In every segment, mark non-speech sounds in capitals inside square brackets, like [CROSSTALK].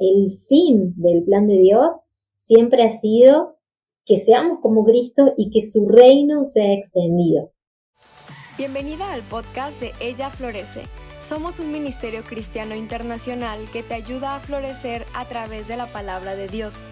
El fin del plan de Dios siempre ha sido que seamos como Cristo y que su reino sea extendido. Bienvenida al podcast de Ella Florece. Somos un ministerio cristiano internacional que te ayuda a florecer a través de la palabra de Dios.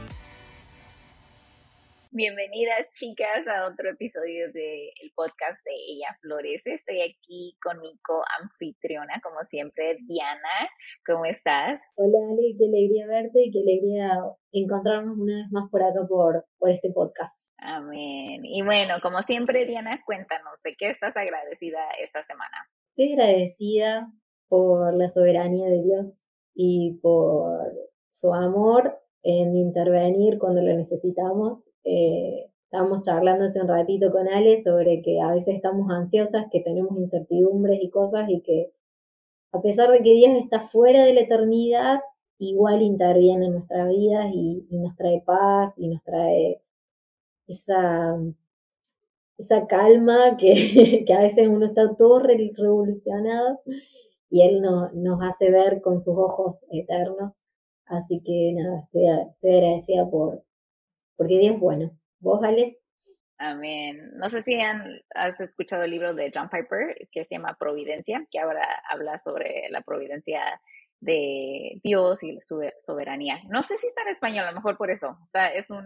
Bienvenidas chicas a otro episodio del podcast de Ella Florece. Estoy aquí con mi co-anfitriona, como siempre, Diana. ¿Cómo estás? Hola Ale, qué alegría verte y qué alegría encontrarnos una vez más por acá por, por este podcast. Amén. Y bueno, como siempre, Diana, cuéntanos de qué estás agradecida esta semana. Estoy agradecida por la soberanía de Dios y por su amor en intervenir cuando lo necesitamos. Eh, estábamos charlando hace un ratito con Ale sobre que a veces estamos ansiosas, que tenemos incertidumbres y cosas y que a pesar de que Dios está fuera de la eternidad, igual interviene en nuestras vidas y, nos trae paz y nos trae esa, esa calma que, [LAUGHS] que a veces uno está todo revolucionado y Él no, nos hace ver con sus ojos eternos Así que nada, estoy, agradecida por, porque Dios es bueno. ¿Vos, Ale? Amén. No sé si has escuchado el libro de John Piper que se llama Providencia, que ahora habla sobre la providencia de Dios y su soberanía. No sé si está en español, a lo mejor por eso. Está, es un,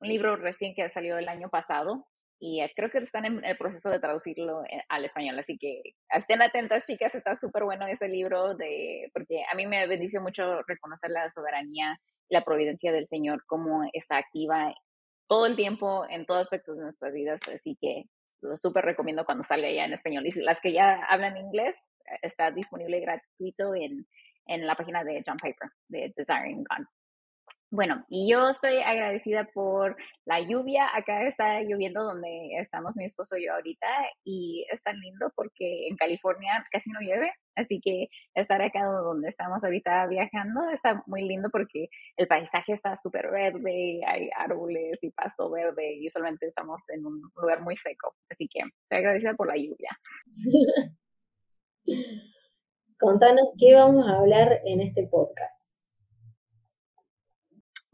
un libro recién que salió el año pasado y eh, creo que están en el proceso de traducirlo eh, al español, así que estén atentas chicas, está súper bueno ese libro de, porque a mí me bendició mucho reconocer la soberanía la providencia del Señor, cómo está activa todo el tiempo en todos aspectos de nuestras vidas, así que lo súper recomiendo cuando salga ya en español. Y las que ya hablan inglés, eh, está disponible gratuito en, en la página de John Piper, de Desiring God. Bueno, y yo estoy agradecida por la lluvia. Acá está lloviendo donde estamos mi esposo y yo ahorita y es tan lindo porque en California casi no llueve, así que estar acá donde estamos ahorita viajando está muy lindo porque el paisaje está súper verde, hay árboles y pasto verde y usualmente estamos en un lugar muy seco, así que estoy agradecida por la lluvia. [LAUGHS] Contanos qué vamos a hablar en este podcast.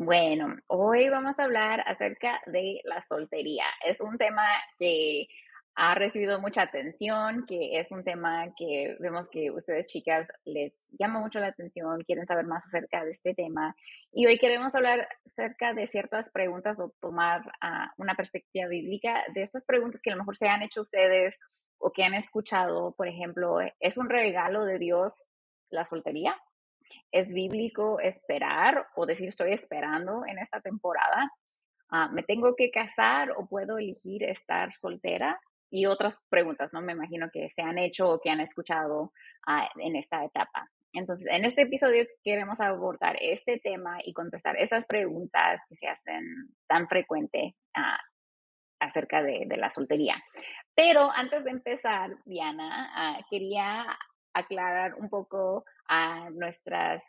Bueno, hoy vamos a hablar acerca de la soltería. Es un tema que ha recibido mucha atención, que es un tema que vemos que ustedes chicas les llama mucho la atención, quieren saber más acerca de este tema. Y hoy queremos hablar acerca de ciertas preguntas o tomar ah, una perspectiva bíblica de estas preguntas que a lo mejor se han hecho ustedes o que han escuchado. Por ejemplo, ¿es un regalo de Dios la soltería? ¿Es bíblico esperar o decir estoy esperando en esta temporada? Ah, ¿Me tengo que casar o puedo elegir estar soltera? Y otras preguntas, ¿no? Me imagino que se han hecho o que han escuchado ah, en esta etapa. Entonces, en este episodio queremos abordar este tema y contestar esas preguntas que se hacen tan frecuente ah, acerca de, de, la soltería. Pero antes de empezar, Diana, quería aclarar un poco a nuestras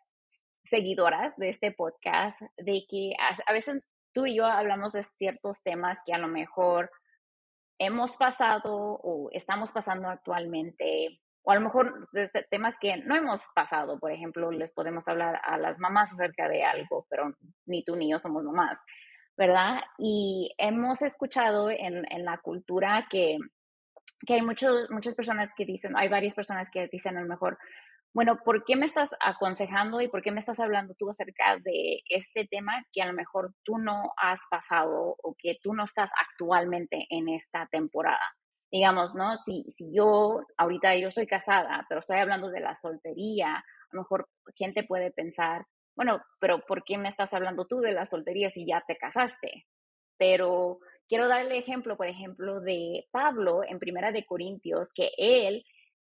seguidoras de este podcast de que a, veces tú y yo hablamos de ciertos temas que a lo mejor hemos pasado o estamos pasando actualmente, o a lo mejor de temas que no hemos pasado. Por ejemplo, les podemos hablar a las mamás acerca de algo, pero ni tú ni yo somos mamás, ¿verdad? Y hemos escuchado en, en la cultura que, que hay muchos, muchas personas que dicen, hay varias personas que dicen a lo mejor, bueno, ¿por qué me estás aconsejando y por qué me estás hablando tú acerca de este tema que a lo mejor tú no has pasado o que tú no estás actualmente en esta temporada? Digamos, ¿no? Si, si yo, ahorita yo estoy casada, pero estoy hablando de la soltería, a lo mejor gente puede pensar, bueno, pero ¿por qué me estás hablando tú de la soltería si ya te casaste? Pero quiero darle ejemplo, por ejemplo, de Pablo en Primera de Corintios, que él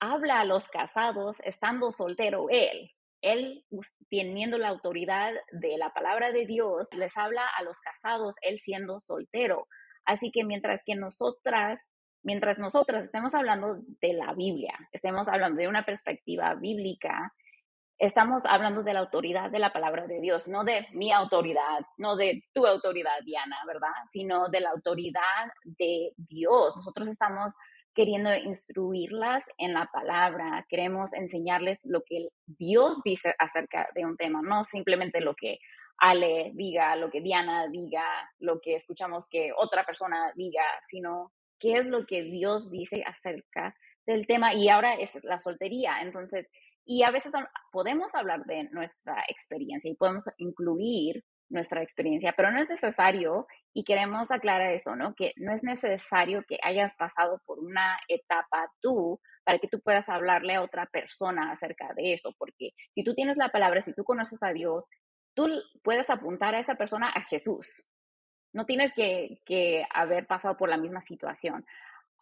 habla a los casados estando soltero él. Él, teniendo la autoridad de la palabra de Dios, les habla a los casados, él siendo soltero. Así que mientras que nosotras, mientras nosotras estemos hablando de la Biblia, estemos hablando de una perspectiva bíblica, estamos hablando de la autoridad de la palabra de Dios, no de mi autoridad, no de tu autoridad, Diana, ¿verdad? Sino de la autoridad de Dios. Nosotros estamos queriendo instruirlas en la palabra, queremos enseñarles lo que Dios dice acerca de un tema, no simplemente lo que Ale diga, lo que Diana diga, lo que escuchamos que otra persona diga, sino qué es lo que Dios dice acerca del tema. Y ahora es la soltería. Entonces, y a veces podemos hablar de nuestra experiencia y podemos incluir nuestra experiencia, pero no es necesario, y queremos aclarar eso, ¿no? Que no es necesario que hayas pasado por una etapa tú para que tú puedas hablarle a otra persona acerca de eso, porque si tú tienes la palabra, si tú conoces a Dios, tú puedes apuntar a esa persona a Jesús. No tienes que, que haber pasado por la misma situación.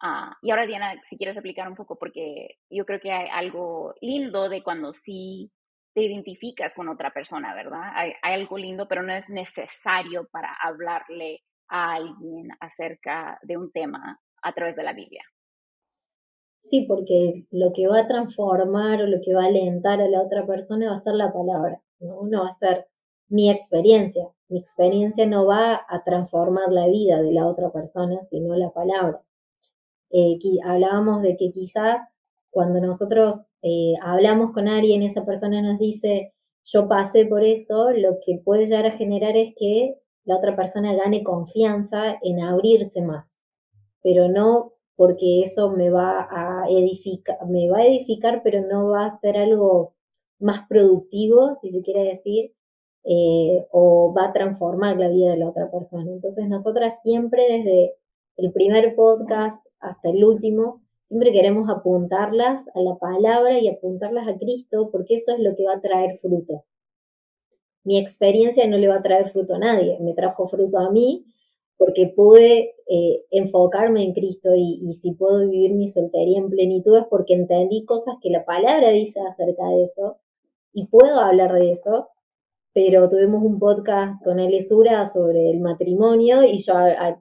Ah, y ahora, Diana, si quieres explicar un poco, porque yo creo que hay algo lindo de cuando sí te identificas con otra persona, ¿verdad? Hay, algo lindo, pero no es necesario para hablarle a alguien acerca de un tema a través de la Biblia. Sí, porque lo que va a transformar o lo que va a alentar a la otra persona va a ser la palabra, ¿no? No va a ser mi experiencia. Mi experiencia no va a transformar la vida de la otra persona, sino la palabra. Eh, hablábamos de que quizás cuando nosotros eh, hablamos con alguien, esa persona nos dice, yo pasé por eso, lo que puede llegar a generar es que la otra persona gane confianza en abrirse más, pero no porque eso me va a edificar, me va a edificar, pero no va a ser algo más productivo, si se quiere decir, eh, o va a transformar la vida de la otra persona. Entonces nosotras siempre desde el primer podcast hasta el último, siempre queremos apuntarlas a la palabra y apuntarlas a Cristo porque eso es lo que va a traer fruto. Mi experiencia no le va a traer fruto a nadie, me trajo fruto a mí porque pude eh, enfocarme en Cristo y, y, si puedo vivir mi soltería en plenitud es porque entendí cosas que la palabra dice acerca de eso y puedo hablar de eso pero tuvimos un podcast con Sura sobre el matrimonio y yo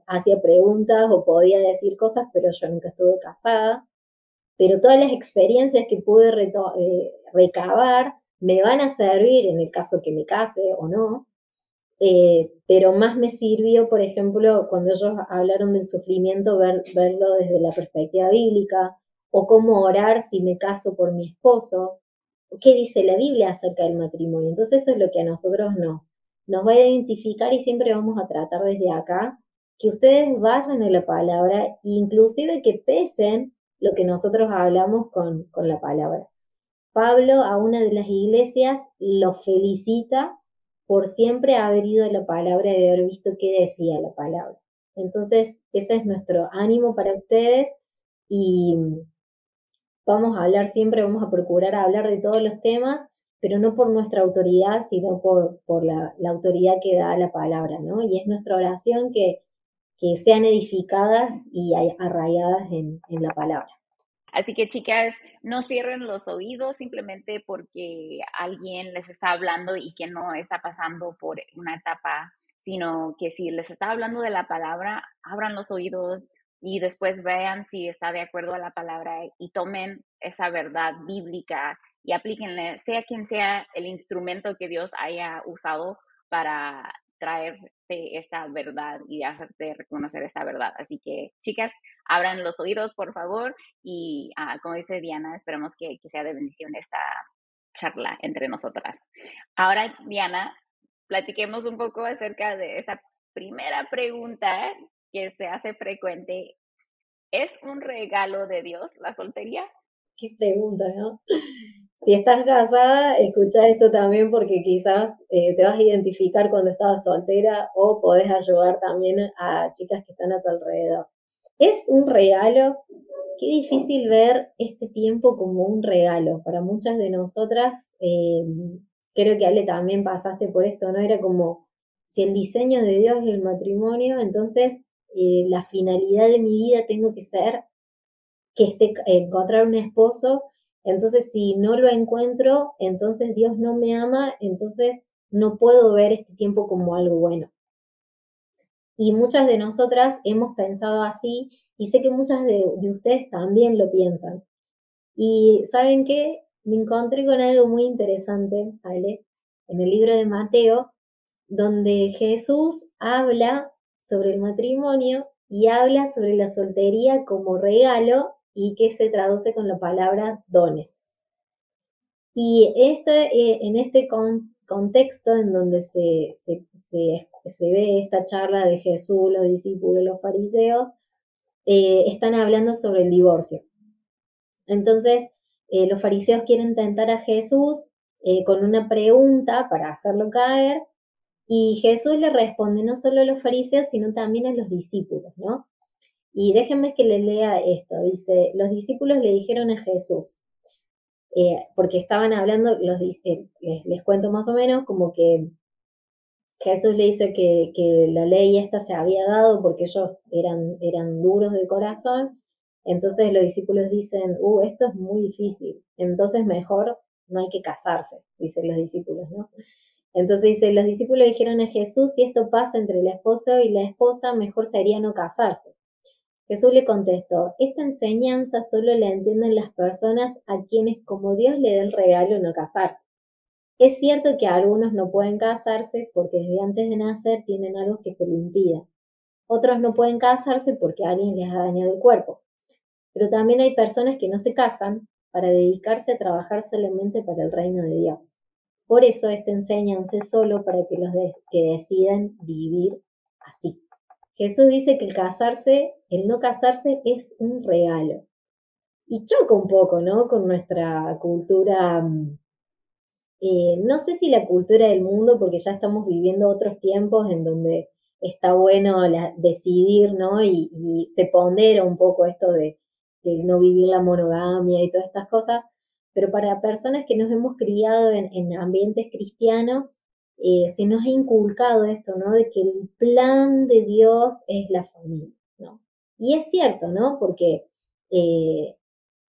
hacía preguntas o podía decir cosas, pero yo nunca estuve casada. Pero todas las experiencias que pude eh, recabar me van a servir en el caso que me case o no. Eh, pero más me sirvió, por ejemplo, cuando ellos hablaron del sufrimiento, verlo desde la perspectiva bíblica, o cómo orar si me caso por mi esposo, qué dice la Biblia acerca del matrimonio. Entonces eso es lo que a nosotros nos, nos va a identificar y siempre vamos a tratar desde acá que ustedes vayan a la palabra e inclusive que pesen lo que nosotros hablamos con, con la palabra. Pablo a una de las iglesias lo felicita por siempre haber ido a la palabra y haber visto qué decía la palabra. Entonces, ese es nuestro ánimo para ustedes y vamos a hablar siempre, vamos a procurar hablar de todos los temas, pero no por nuestra autoridad, sino por, la, autoridad que da la palabra, ¿no? Y es nuestra oración que, que sean edificadas y arraigadas en, en la palabra. Así que chicas, no cierren los oídos simplemente porque alguien les está hablando y que no está pasando por una etapa, sino que si les está hablando de la palabra, abran los oídos, y después vean si está de acuerdo a la palabra y tomen esa verdad bíblica y aplíquenle, sea quien sea el instrumento que Dios haya usado para traerte esta verdad y hacerte reconocer esta verdad. Así que, chicas, abran los oídos, por favor, y ah, como dice Diana, esperemos que, que sea de bendición esta charla entre nosotras. Ahora, Diana, platiquemos un poco acerca de esa primera pregunta se hace frecuente, ¿es un regalo de Dios la soltería? Qué pregunta, ¿no? Si estás casada, escucha esto también porque quizás eh, te vas a identificar cuando estabas soltera o podés ayudar también a chicas que están a tu alrededor. ¿Es un regalo? Qué difícil ver este tiempo como un regalo. Para muchas de nosotras, eh, creo que Ale también pasaste por esto, ¿no? Era como, si el diseño de Dios es el matrimonio, entonces eh, la finalidad de mi vida tengo que ser que esté, encontrar un esposo. Entonces, si no lo encuentro, entonces Dios no me ama, entonces no puedo ver este tiempo como algo bueno. Y muchas de nosotras hemos pensado así y sé que muchas de, de ustedes también lo piensan. Y saben qué, me encontré con algo muy interesante, ¿vale? En el libro de Mateo, donde Jesús habla sobre el matrimonio y habla sobre la soltería como regalo y que se traduce con la palabra dones. Y este, eh, en este contexto en donde se, se, ve esta charla de Jesús, los discípulos, los fariseos, eh, están hablando sobre el divorcio. Entonces, eh, los fariseos quieren tentar a Jesús con una pregunta para hacerlo caer y Jesús le responde no solo a los fariseos, sino también a los discípulos, ¿no? Y déjenme que le lea esto. Dice, los discípulos le dijeron a Jesús, eh, porque estaban hablando, eh, les, cuento más o menos, como que Jesús le dice que, que, la ley esta se había dado porque ellos eran, eran duros de corazón. Entonces los discípulos dicen, uh, esto es muy difícil, entonces mejor no hay que casarse, dicen los discípulos, ¿no? Entonces dice, los discípulos dijeron a Jesús, si esto pasa entre el esposo y la esposa, mejor sería no casarse. Jesús le contestó, esta enseñanza solo la entienden las personas a quienes como Dios le da el regalo no casarse. Es cierto que algunos no pueden casarse porque desde antes de nacer tienen algo que se lo impida. Otros no pueden casarse porque alguien les ha dañado el cuerpo. Pero también hay personas que no se casan para dedicarse a trabajar solamente para el reino de Dios. Por eso esta enseñanza es solo para que los que decidan vivir así. Jesús dice que el casarse, el no casarse es un regalo. Y choca un poco, ¿no? Con nuestra cultura, mm, eh, no sé si la cultura del mundo, porque ya estamos viviendo otros tiempos en donde está bueno decidir, ¿no? Y, se pondera un poco esto de, de, no vivir la monogamia y todas estas cosas, pero para personas que nos hemos criado en, en ambientes cristianos, eh, se nos ha inculcado esto, ¿no? De que el plan de Dios es la familia, ¿no? Y es cierto, ¿no? Porque eh,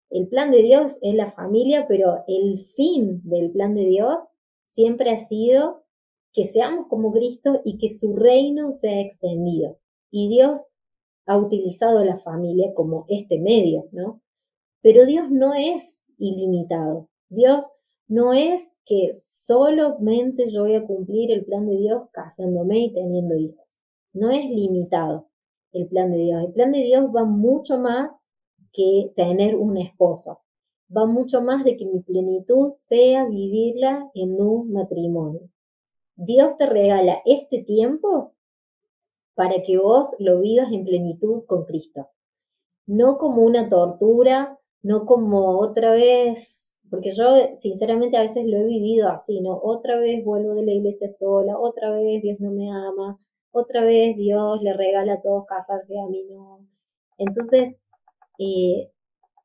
el plan de Dios es la familia, pero el fin del plan de Dios siempre ha sido que seamos como Cristo y que su reino sea extendido. Y Dios ha utilizado la familia como este medio, ¿no? Pero Dios no es ilimitado. Dios no es que solamente yo voy a cumplir el plan de Dios casándome y teniendo hijos. No es limitado el plan de Dios. El plan de Dios va mucho más que tener un esposo. Va mucho más de que mi plenitud sea vivirla en un matrimonio. Dios te regala este tiempo para que vos lo vivas en plenitud con Cristo. No como una tortura, no como otra vez porque yo, sinceramente, a veces lo he vivido así, ¿no? Otra vez vuelvo de la iglesia sola, otra vez Dios no me ama, otra vez Dios le regala a todos casarse, a mí no. Entonces, eh,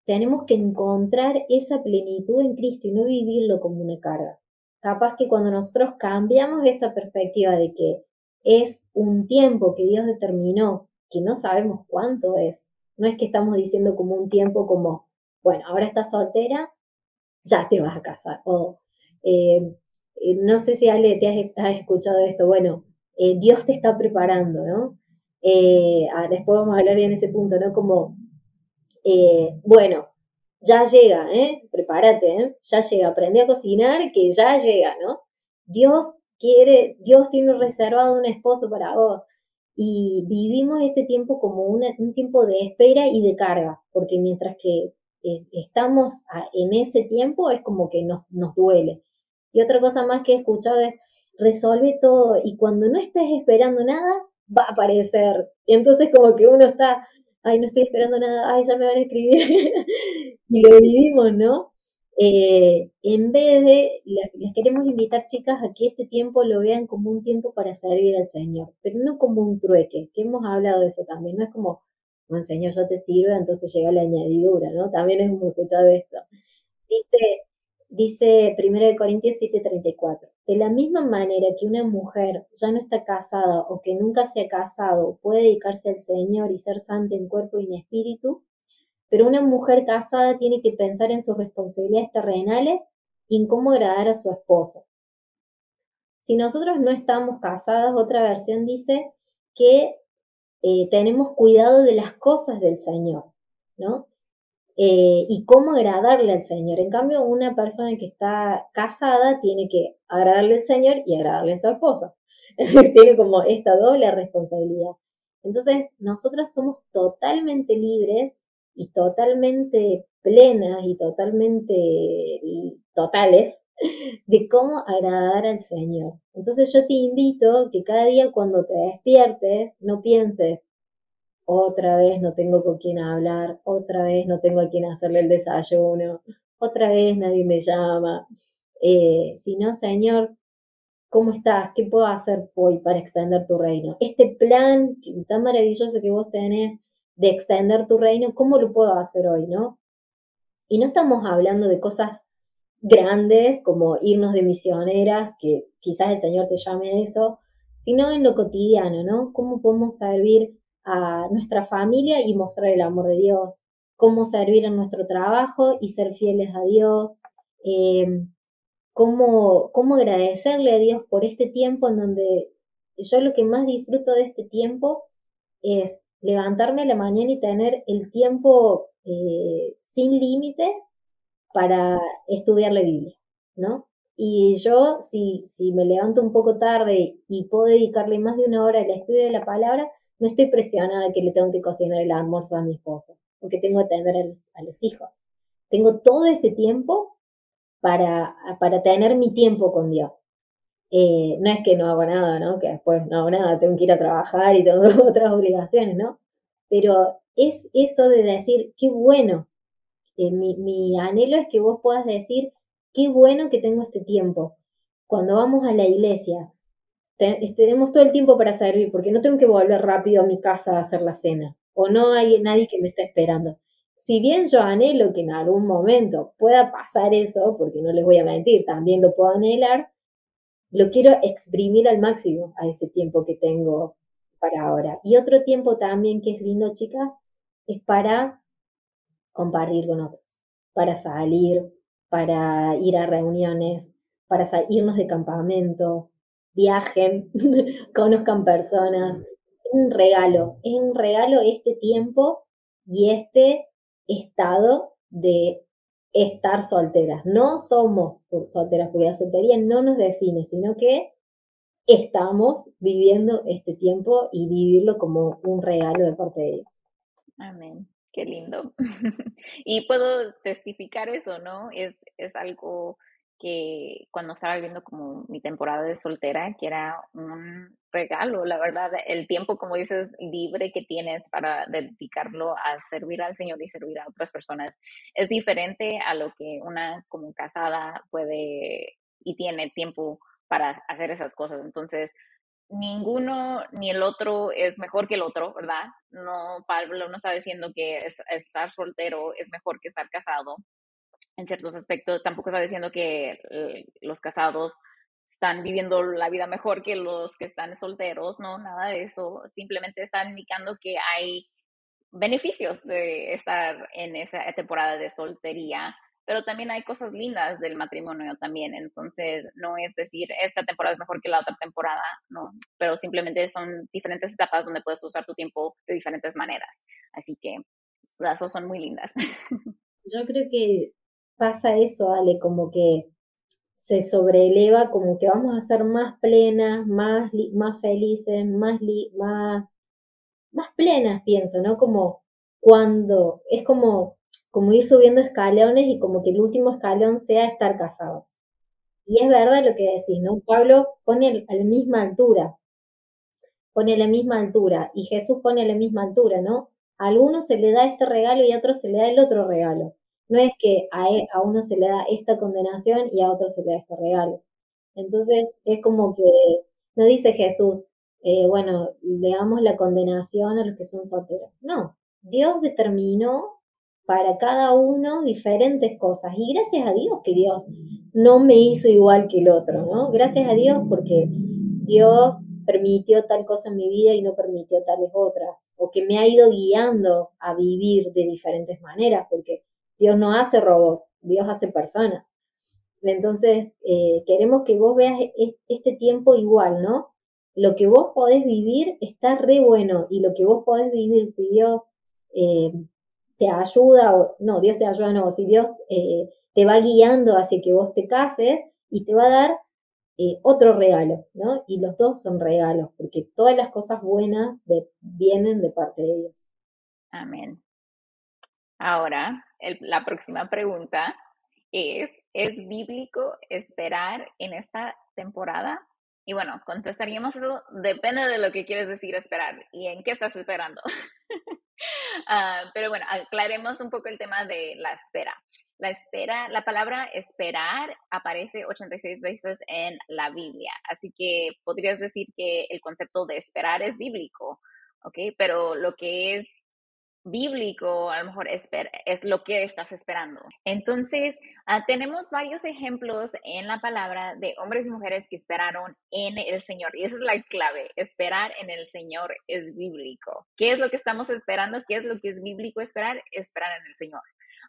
tenemos que encontrar esa plenitud en Cristo y no vivirlo como una carga. Capaz que cuando nosotros cambiamos esta perspectiva de que es un tiempo que Dios determinó, que no sabemos cuánto es, no es que estamos diciendo como un tiempo como, bueno, ahora estás soltera, ya te vas a casar. O eh, eh, no sé si Ale te has, escuchado esto, bueno, eh, Dios te está preparando, ¿no? Ah, después vamos a hablar en ese punto, ¿no? Como, bueno, ya llega, ¿eh? Prepárate, Ya llega, aprende a cocinar que ya llega, ¿no? Dios quiere, Dios tiene reservado un esposo para vos. Y vivimos este tiempo como un tiempo de espera y de carga, porque mientras que eh, estamos en ese tiempo es como que nos, nos duele. Y otra cosa más que he escuchado es, resuelve todo y cuando no estés esperando nada, va a aparecer. Y entonces como que uno está, ay, no estoy esperando nada, ay, ya me van a escribir. [LAUGHS] y lo vivimos, ¿no? Eh, en vez de, les queremos invitar chicas a que este tiempo lo vean como un tiempo para servir al Señor, pero no como un trueque, que hemos hablado de eso también, no es como, bueno, Señor, yo te sirve, entonces llega la añadidura, ¿no? También hemos escuchado esto. Dice, dice 1 Corintios 7:34, de la misma manera que una mujer ya no está casada o que nunca se ha casado puede dedicarse al Señor y ser santa en cuerpo y en espíritu, pero una mujer casada tiene que pensar en sus responsabilidades terrenales y en cómo agradar a su esposo. Si nosotros no estamos casadas, otra versión dice que eh, tenemos cuidado de las cosas del Señor, ¿no? Eh, y cómo agradarle al Señor. En cambio, una persona que está casada tiene que agradarle al Señor y agradarle a su esposo. [LAUGHS] tiene como esta doble responsabilidad. Entonces, nosotras somos totalmente libres y totalmente plenas y totalmente totales de cómo agradar al Señor. Entonces yo te invito que cada día cuando te despiertes no pienses, otra vez no tengo con quién hablar, otra vez no tengo a quién hacerle el desayuno, otra vez nadie me llama, eh, sino Señor, ¿cómo estás? ¿Qué puedo hacer hoy para extender tu reino? Este plan tan maravilloso que vos tenés de extender tu reino, ¿cómo lo puedo hacer hoy, no? Y no estamos hablando de cosas grandes como irnos de misioneras, que quizás el Señor te llame eso, sino en lo cotidiano, ¿no? ¿Cómo podemos servir a nuestra familia y mostrar el amor de Dios? ¿Cómo servir en nuestro trabajo y ser fieles a Dios? Eh, ¿cómo, ¿Cómo agradecerle a Dios por este tiempo en donde yo lo que más disfruto de este tiempo es levantarme a la mañana y tener el tiempo eh, sin límites para estudiar la Biblia, ¿no? Y yo, si, si me levanto un poco tarde y puedo dedicarle más de una hora al estudio de la palabra, no estoy presionada que le tengo que cocinar el almuerzo a mi esposo o que tengo que atender a los, hijos. Tengo todo ese tiempo para, para tener mi tiempo con Dios. Eh, no es que no hago nada, ¿no? Que después no hago nada, tengo que ir a trabajar y tengo [LAUGHS] otras obligaciones, ¿no? Pero es eso de decir, qué bueno eh, mi, anhelo es que vos puedas decir, qué bueno que tengo este tiempo. Cuando vamos a la iglesia, tenemos todo el tiempo para servir, porque no tengo que volver rápido a mi casa a hacer la cena, o no hay nadie que me está esperando. Si bien yo anhelo que en algún momento pueda pasar eso, porque no les voy a mentir, también lo puedo anhelar, lo quiero exprimir al máximo a ese tiempo que tengo para ahora. Y otro tiempo también que es lindo, chicas, es para compartir con otros, para salir, para ir a reuniones, para irnos de campamento, viajen, [LAUGHS] conozcan personas. Es un regalo, es un regalo este tiempo y este estado de estar solteras. No somos solteras, porque la soltería no nos define, sino que estamos viviendo este tiempo y vivirlo como un regalo de parte de Dios. Amén. Qué lindo. [LAUGHS] y puedo testificar eso, ¿no? Es, es algo que cuando estaba viviendo como mi temporada de soltera, que era un regalo, la verdad, el tiempo, como dices, libre que tienes para dedicarlo a servir al Señor y servir a otras personas, es diferente a lo que una como casada puede y tiene tiempo para hacer esas cosas. Entonces, ninguno ni el otro es mejor que el otro, ¿verdad? No, Pablo no está diciendo que estar soltero es mejor que estar casado. En ciertos aspectos, tampoco está diciendo que eh, los casados están viviendo la vida mejor que los que están solteros, no, nada de eso. Simplemente está indicando que hay beneficios de estar en esa temporada de soltería pero también hay cosas lindas del matrimonio también. Entonces, no es decir, esta temporada es mejor que la otra temporada, no, pero simplemente son diferentes etapas donde puedes usar tu tiempo de diferentes maneras. Así que las dos son muy lindas. [LAUGHS] Yo creo que pasa eso, Ale, como que se sobreeleva, como que vamos a ser más plenas, más, más felices, más, más, más plenas, pienso, ¿no? Como cuando, es como como ir subiendo escalones y como que el último escalón sea estar casados. Y es verdad lo que decís, ¿no? Pablo pone a la misma altura, pone a la misma altura y Jesús pone a la misma altura, ¿no? A algunos se le da este regalo y a otros se le da el otro regalo. No es que a, e, a uno se le da esta condenación y a otro se le da este regalo. Entonces es como que no dice Jesús, eh, bueno, le damos la condenación a los que son solteros. No, Dios determinó para cada uno diferentes cosas. Y gracias a Dios que Dios no me hizo igual que el otro, ¿no? Gracias a Dios porque Dios permitió tal cosa en mi vida y no permitió tales otras, o que me ha ido guiando a vivir de diferentes maneras, porque Dios no hace robot, Dios hace personas. Entonces, eh, queremos que vos veas este tiempo igual, ¿no? Lo que vos podés vivir está re bueno y lo que vos podés vivir, si Dios eh, te ayuda, o no, Dios te ayuda, no, si Dios eh, te va guiando hacia que vos te cases y te va a dar eh, otro regalo, ¿no? Y los dos son regalos, porque todas las cosas buenas vienen de parte de Dios. Amén. Ahora, la próxima pregunta es, ¿es bíblico esperar en esta temporada? Y bueno, contestaríamos eso, depende de lo que quieres decir esperar y en qué estás esperando. [LAUGHS] Ah, pero bueno, aclaremos un poco el tema de la espera. La espera, la palabra esperar aparece 86 veces en la Biblia, así que podrías decir que el concepto de esperar es bíblico, ¿ok? Pero lo que es bíblico, a lo mejor es, lo que estás esperando. Entonces, ah, tenemos varios ejemplos en la palabra de hombres y mujeres que esperaron en el Señor. Y esa es la clave, esperar en el Señor es bíblico. ¿Qué es lo que estamos esperando? ¿Qué es lo que es bíblico esperar? Esperar en el Señor.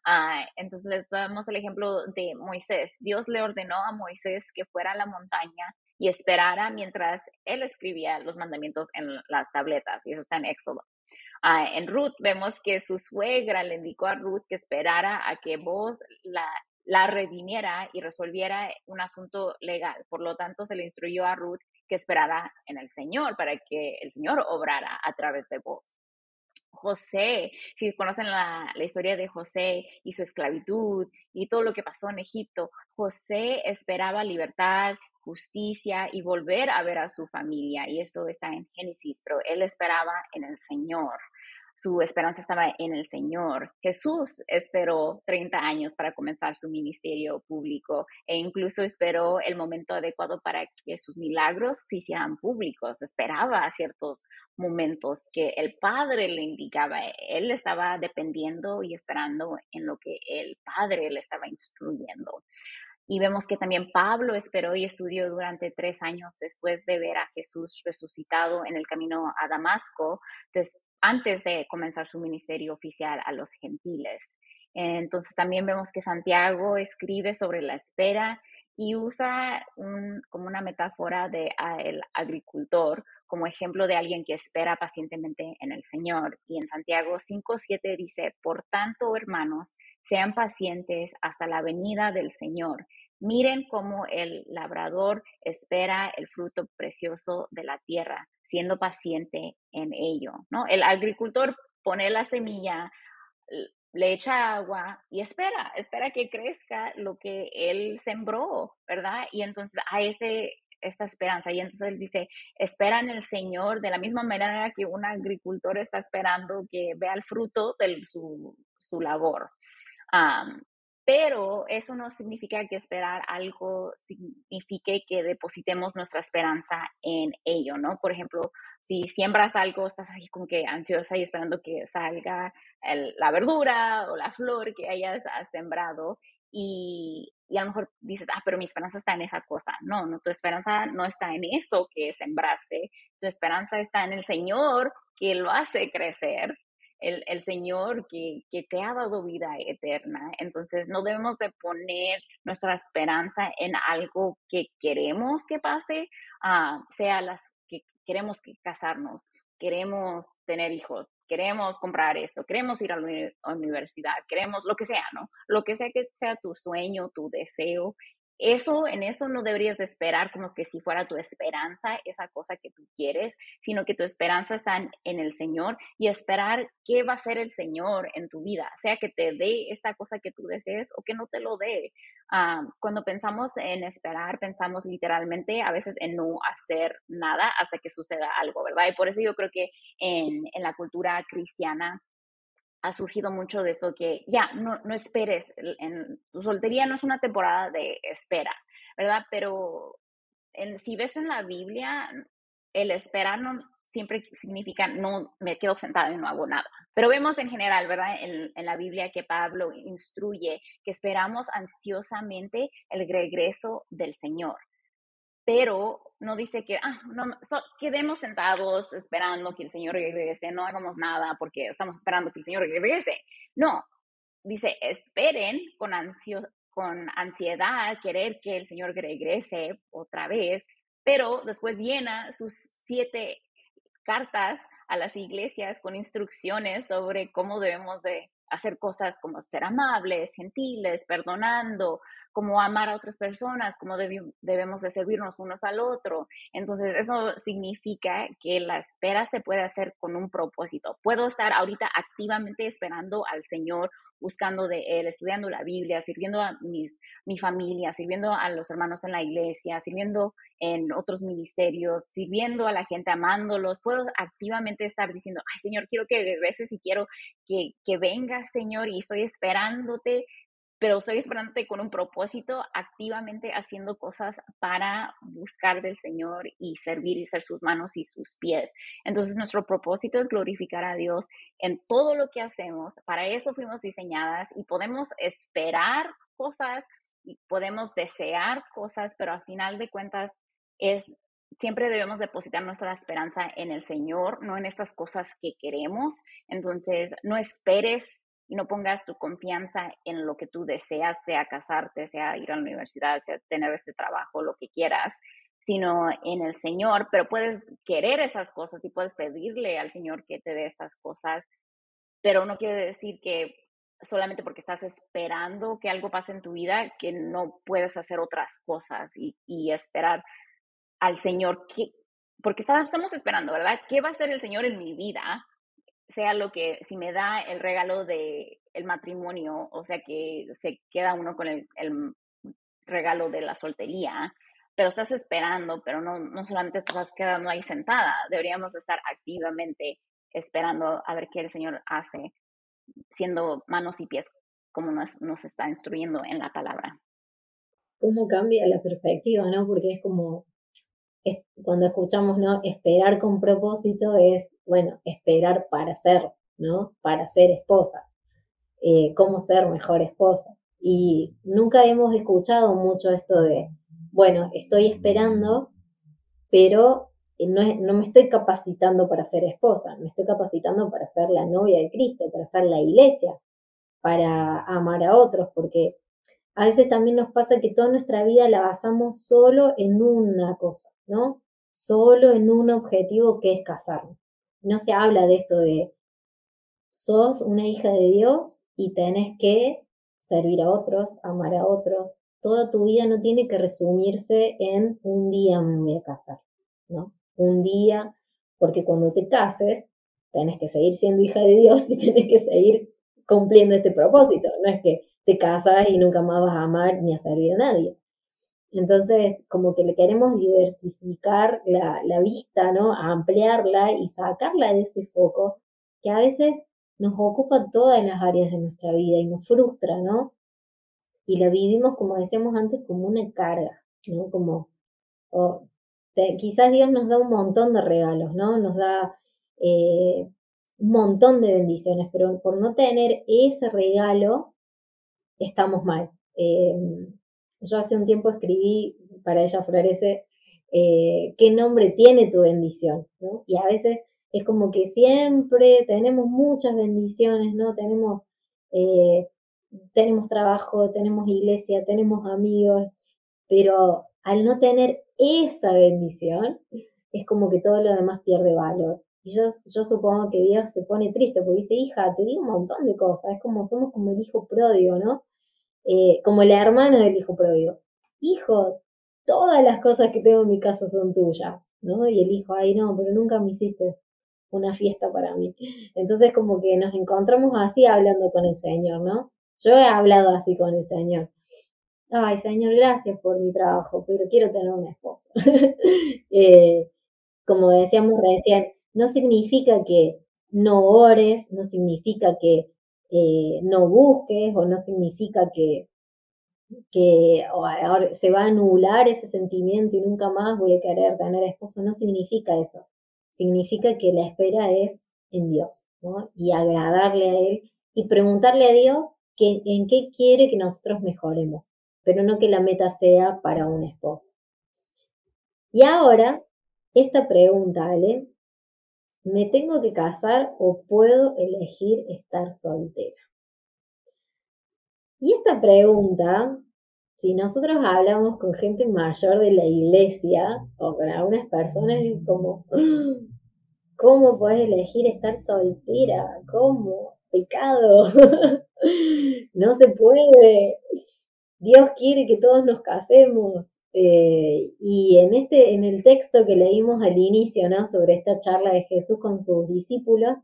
Ah, entonces les damos el ejemplo de Moisés. Dios le ordenó a Moisés que fuera a la montaña y esperara mientras él escribía los mandamientos en las tabletas. Y eso está en Éxodo. En Ruth vemos que su suegra le indicó a Ruth que esperara a que vos la, la redimiera y resolviera un asunto legal. Por lo tanto, se le instruyó a Ruth que esperara en el Señor para que el Señor obrara a través de vos. José, si conocen la, la, historia de José y su esclavitud y todo lo que pasó en Egipto, José esperaba libertad justicia y volver a ver a su familia. Y eso está en Génesis, pero él esperaba en el Señor. Su esperanza estaba en el Señor. Jesús esperó 30 años para comenzar su ministerio público e incluso esperó el momento adecuado para que sus milagros se hicieran públicos. Esperaba ciertos momentos que el Padre le indicaba. Él estaba dependiendo y esperando en lo que el Padre le estaba instruyendo. Y vemos que también Pablo esperó y estudió durante tres años después de ver a Jesús resucitado en el camino a Damasco, antes de comenzar su ministerio oficial a los gentiles. Entonces también vemos que Santiago escribe sobre la espera y usa como una metáfora de el agricultor como ejemplo de alguien que espera pacientemente en el Señor. Y en Santiago 5.7 dice, por tanto, hermanos, sean pacientes hasta la venida del Señor. Miren cómo el labrador espera el fruto precioso de la tierra, siendo paciente en ello, ¿no? El agricultor pone la semilla, le echa agua y espera, espera que crezca lo que él sembró, ¿verdad? Y entonces a ese esta esperanza. Y entonces él dice, espera en el Señor de la misma manera que un agricultor está esperando que vea el fruto de su, su labor. Pero eso no significa que esperar algo signifique que depositemos nuestra esperanza en ello, ¿no? Por ejemplo, si siembras algo, estás ahí como que ansiosa y esperando que salga la verdura o la flor que hayas sembrado y, y, a lo mejor dices, ah, pero mi esperanza está en esa cosa. No, no, tu esperanza no está en eso que sembraste, tu esperanza está en el Señor que lo hace crecer, el, el Señor que, que, te ha dado vida eterna. Entonces no debemos de poner nuestra esperanza en algo que queremos que pase, uh, sea las que queremos que casarnos, queremos tener hijos, queremos comprar esto, queremos ir a la universidad, queremos lo que sea, ¿no? Lo que sea que sea tu sueño, tu deseo, eso, en eso no deberías de esperar como que si fuera tu esperanza, esa cosa que tú quieres, sino que tu esperanza está en, el Señor y esperar qué va a ser el Señor en tu vida, sea que te dé esta cosa que tú desees o que no te lo dé. Ah, cuando pensamos en esperar, pensamos literalmente a veces en no hacer nada hasta que suceda algo, ¿verdad? Y por eso yo creo que en, en la cultura cristiana, ha surgido mucho de eso que ya, no, no esperes, en, tu soltería no es una temporada de espera, ¿verdad? Pero si ves en la Biblia, el esperar no siempre significa no me quedo sentada y no hago nada. Pero vemos en general, ¿verdad? En, en, la Biblia que Pablo instruye que esperamos ansiosamente el regreso del Señor pero no dice que ah, no, quedemos sentados esperando que el Señor regrese, no hagamos nada porque estamos esperando que el Señor regrese. No, dice, esperen con, ansio, con ansiedad, querer que el Señor regrese otra vez, pero después llena sus siete cartas a las iglesias con instrucciones sobre cómo debemos de hacer cosas como ser amables, gentiles, perdonando, cómo amar a otras personas, cómo debemos de servirnos unos al otro. Entonces, eso significa que la espera se puede hacer con un propósito. Puedo estar ahorita activamente esperando al Señor, buscando de Él, estudiando la Biblia, sirviendo a mis, mi familia, sirviendo a los hermanos en la iglesia, sirviendo en otros ministerios, sirviendo a la gente, amándolos. Puedo activamente estar diciendo, ay Señor, quiero que regreses y quiero que, que vengas, Señor, y estoy esperándote pero estoy esperándote con un propósito, activamente haciendo cosas para buscar del Señor y servir y ser sus manos y sus pies. Entonces nuestro propósito es glorificar a Dios en todo lo que hacemos. Para eso fuimos diseñadas y podemos esperar cosas y podemos desear cosas, pero al final de cuentas es siempre debemos depositar nuestra esperanza en el Señor, no en estas cosas que queremos. Entonces, no esperes no pongas tu confianza en lo que tú deseas, sea casarte, sea ir a la universidad, sea tener ese trabajo, lo que quieras, sino en el Señor, pero puedes querer esas cosas y puedes pedirle al Señor que te dé estas cosas, pero no quiere decir que solamente porque estás esperando que algo pase en tu vida, que no puedes hacer otras cosas y, esperar al Señor, que, porque estamos esperando, ¿verdad? ¿Qué va a hacer el Señor en mi vida? Sea lo que, si me da el regalo de el matrimonio, o sea que se queda uno con el, regalo de la soltería, pero estás esperando, pero no, no solamente estás quedando ahí sentada, deberíamos estar activamente esperando a ver qué el Señor hace, siendo manos y pies como nos, nos está instruyendo en la palabra. ¿Cómo cambia la perspectiva, no? Porque es como, cuando escuchamos, ¿no? Esperar con propósito es, bueno, esperar para ser, ¿no? Para ser esposa. Eh, cómo ser mejor esposa. Y nunca hemos escuchado mucho esto de, bueno, estoy esperando, pero no, no, me estoy capacitando para ser esposa, me estoy capacitando para ser la novia de Cristo, para ser la iglesia, para amar a otros, porque a veces también nos pasa que toda nuestra vida la basamos solo en una cosa, ¿no? Solo en un objetivo que es casarnos. No se habla de esto de sos una hija de Dios y tenés que servir a otros, amar a otros. Toda tu vida no tiene que resumirse en un día me voy a casar, ¿no? Un día, porque cuando te cases, tenés que seguir siendo hija de Dios y tenés que seguir cumpliendo este propósito. No es que te casas y nunca más vas a amar ni a servir a nadie. Entonces, como que le queremos diversificar la, la vista, ¿no? ampliarla y sacarla de ese foco que a veces nos ocupa todas las áreas de nuestra vida y nos frustra, ¿no? Y la vivimos, como decíamos antes, como una carga, ¿no? Como, quizás Dios nos da un montón de regalos, ¿no? Nos da eh, un montón de bendiciones, pero por no tener ese regalo, estamos mal. Em, yo hace un tiempo escribí para ella Florece eh, qué nombre tiene tu bendición. Y a veces es como que siempre tenemos muchas bendiciones, ¿no? Tenemos, eh, tenemos trabajo, tenemos iglesia, tenemos amigos, pero al no tener esa bendición, es como que todo lo demás pierde valor. Y yo, yo supongo que Dios se pone triste porque dice, hija, te di un montón de cosas, es como somos como el hijo pródigo, ¿no? Eh, como el hermano del hijo pródigo. Hijo, todas las cosas que tengo en mi casa son tuyas, ¿no? Y el hijo, ay, no, pero nunca me hiciste una fiesta para mí. Entonces como que nos encontramos así hablando con el Señor, ¿no? Yo he hablado así con el Señor. Ay, Señor, gracias por mi trabajo, pero quiero tener una esposa. [LAUGHS] Eh, como decíamos recién, no significa que no ores, no significa que eh, no busques o no significa que, que se va a anular ese sentimiento y nunca más voy a querer tener esposo. No significa eso. Significa que la espera es en Dios ¿no? y agradarle a Él y preguntarle a Dios en qué quiere que nosotros mejoremos, pero no que la meta sea para un esposo. Y ahora, esta pregunta, Ale, ¿Me tengo que casar o puedo elegir estar soltera? Y esta pregunta, si nosotros hablamos con gente mayor de la iglesia o con algunas personas, es como, [GASPS] ¿cómo puedes elegir estar soltera? ¿Cómo? Pecado. [LAUGHS] no se puede. Dios quiere que todos nos casemos. Eh, y en, este, en el texto que leímos al inicio, ¿no? Sobre esta charla de Jesús con sus discípulos,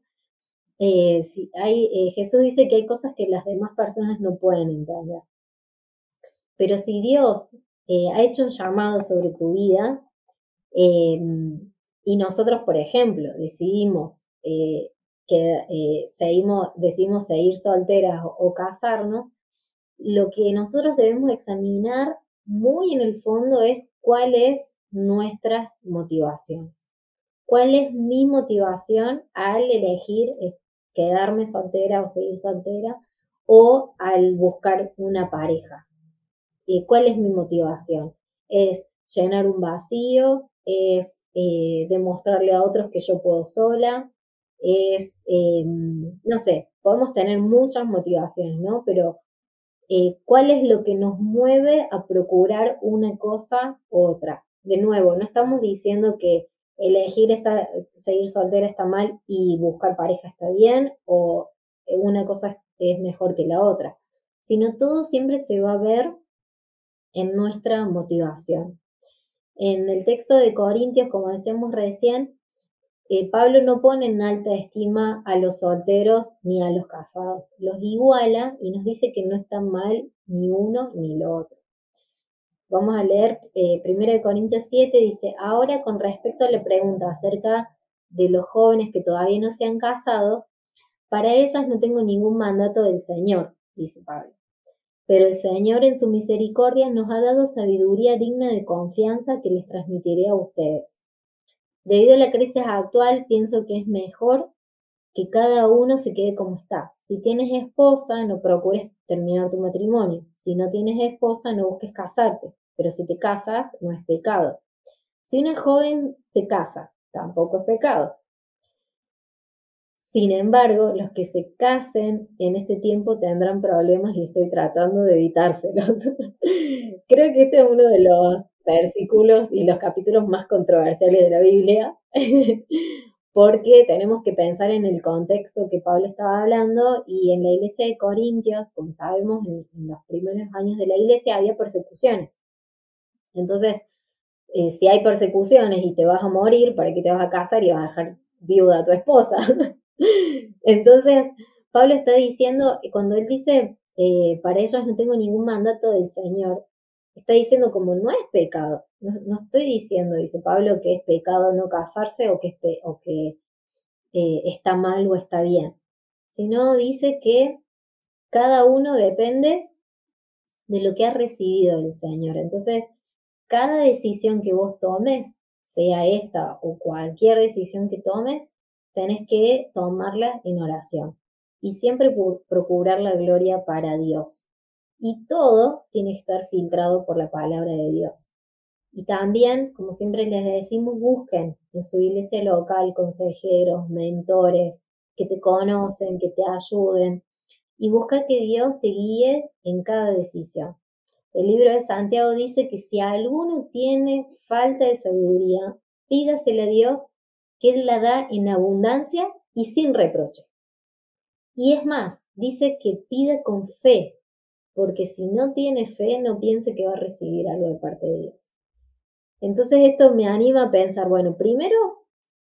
eh, hay, eh, Jesús dice que hay cosas que las demás personas no pueden entender. Pero si Dios ha hecho un llamado sobre tu vida, em, y nosotros, por ejemplo, decidimos que seguimos, decidimos seguir solteras o casarnos, lo que nosotros debemos examinar muy en el fondo es cuál es nuestras motivaciones. ¿Cuál es mi motivación al elegir quedarme soltera o seguir soltera o al buscar una pareja? ¿Y ¿Cuál es mi motivación? ¿Es llenar un vacío? ¿Es eh, demostrarle a otros que yo puedo sola? ¿Es, em, no sé, podemos tener muchas motivaciones, ¿no? Pero eh, cuál es lo que nos mueve a procurar una cosa u otra. De nuevo, no estamos diciendo que elegir seguir soltera está mal y buscar pareja está bien o una cosa es mejor que la otra, sino todo siempre se va a ver en nuestra motivación. En el texto de Corintios, como decíamos recién, eh, Pablo no pone en alta estima a los solteros ni a los casados, los iguala y nos dice que no está mal ni uno ni lo otro. Vamos a leer eh, 1 Corintios 7, dice, ahora con respecto a la pregunta acerca de los jóvenes que todavía no se han casado, para ellas no tengo ningún mandato del Señor, dice Pablo. Pero el Señor en su misericordia nos ha dado sabiduría digna de confianza que les transmitiré a ustedes. Debido a la crisis actual, pienso que es mejor que cada uno se quede como está. Si tienes esposa, no procures terminar tu matrimonio. Si no tienes esposa, no busques casarte. Pero si te casas, no es pecado. Si una joven se casa, tampoco es pecado. Sin embargo, los que se casen en este tiempo tendrán problemas y estoy tratando de evitárselos. [LAUGHS] Creo que este es uno de los versículos y los capítulos más controversiales de la Biblia, [LAUGHS] porque tenemos que pensar en el contexto que Pablo estaba hablando y en la iglesia de Corintios, como sabemos, en, los primeros años de la iglesia había persecuciones. Entonces, eh, si hay persecuciones y te vas a morir, ¿para qué te vas a casar y vas a dejar viuda a tu esposa? [LAUGHS] Entonces, Pablo está diciendo, cuando él dice, eh, para ellos no tengo ningún mandato del Señor, está diciendo como no es pecado. No, estoy diciendo, dice Pablo, que es pecado no casarse o que, o que eh, está mal o está bien, sino dice que cada uno depende de lo que ha recibido del Señor. Entonces, cada decisión que vos tomes, sea esta o cualquier decisión que tomes, tenés que tomarla en oración y siempre procurar la gloria para Dios. Y todo tiene que estar filtrado por la palabra de Dios. Y también, como siempre les decimos, busquen en su iglesia local consejeros, mentores, que te conocen, que te ayuden. Y busca que Dios te guíe en cada decisión. El libro de Santiago dice que si alguno tiene falta de sabiduría, pídasele a Dios, que Él la da en abundancia y sin reproche. Y es más, dice que pida con fe, porque si no tiene fe, no piense que va a recibir algo de parte de Dios. Entonces esto me anima a pensar, bueno, primero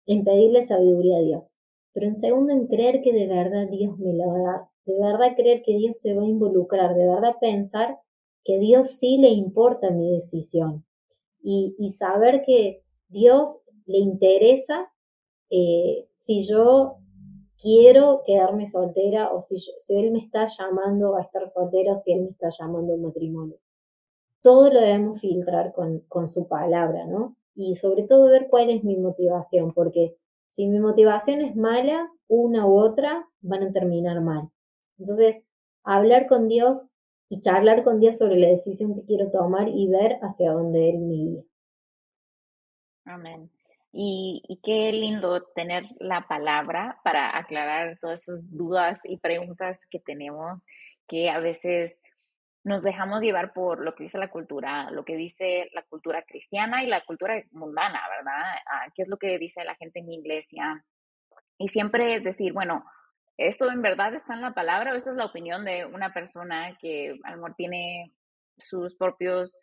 en pedirle sabiduría a Dios, pero en segundo en creer que de verdad Dios me la va a dar, de verdad creer que Dios se va a involucrar, de verdad pensar que Dios sí le importa mi decisión y, saber que Dios le interesa eh, si yo quiero quedarme soltera o si, si él me está llamando a estar soltera o si él me está llamando a matrimonio. Todo lo debemos filtrar con, con su palabra, ¿no? Y sobre todo ver cuál es mi motivación, porque si mi motivación es mala, una u otra van a terminar mal. Entonces, hablar con Dios y charlar con Dios sobre la decisión que quiero tomar y ver hacia dónde Él me guía. Amén. Y, qué lindo tener la palabra para aclarar todas esas dudas y preguntas que tenemos, que a veces nos dejamos llevar por lo que dice la cultura, lo que dice la cultura cristiana y la cultura mundana, ¿verdad? Ah, ¿Qué es lo que dice la gente en mi iglesia? Y siempre decir, bueno, ¿esto en verdad está en la palabra o esta es la opinión de una persona que a lo tiene sus propios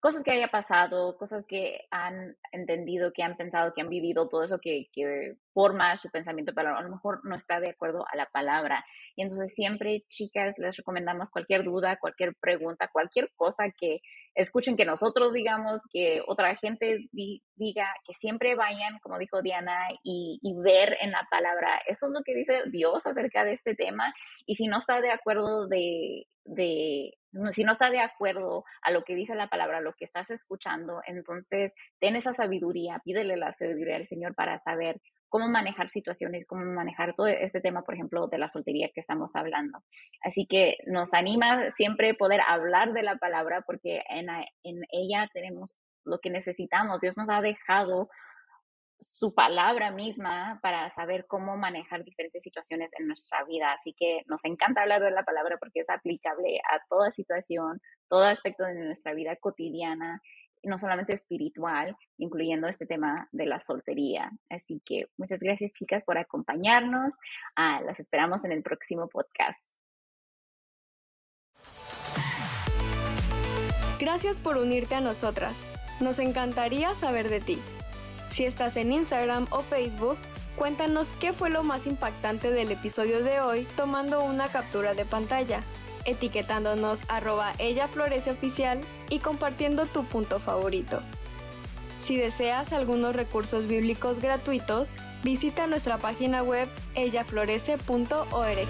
cosas que haya pasado, cosas que han entendido, que han pensado, que han vivido, todo eso que, que, forma su pensamiento, pero a lo mejor no está de acuerdo a la palabra. Y entonces siempre, chicas, les recomendamos cualquier duda, cualquier pregunta, cualquier cosa que escuchen que nosotros digamos, que otra gente diga, que siempre vayan, como dijo Diana, y, y ver en la palabra, esto es lo que dice Dios acerca de este tema. Y si no está de acuerdo de, de si no está de acuerdo a lo que dice la palabra, lo que estás escuchando, entonces ten esa sabiduría, pídele la sabiduría al Señor para saber cómo manejar situaciones, cómo manejar todo este tema, por ejemplo, de la soltería que estamos hablando. Así que nos anima siempre poder hablar de la palabra porque en, en ella tenemos lo que necesitamos. Dios nos ha dejado su palabra misma para saber cómo manejar diferentes situaciones en nuestra vida. Así que nos encanta hablar de la palabra porque es aplicable a toda situación, todo aspecto de nuestra vida cotidiana, no solamente espiritual, incluyendo este tema de la soltería. Así que muchas gracias chicas por acompañarnos. Ah, las esperamos en el próximo podcast. Gracias por unirte a nosotras. Nos encantaría saber de ti. Si estás en Instagram o Facebook, cuéntanos qué fue lo más impactante del episodio de hoy tomando una captura de pantalla, etiquetándonos arroba ella florece oficial y compartiendo tu punto favorito. Si deseas algunos recursos bíblicos gratuitos, visita nuestra página web ellaflorece.org.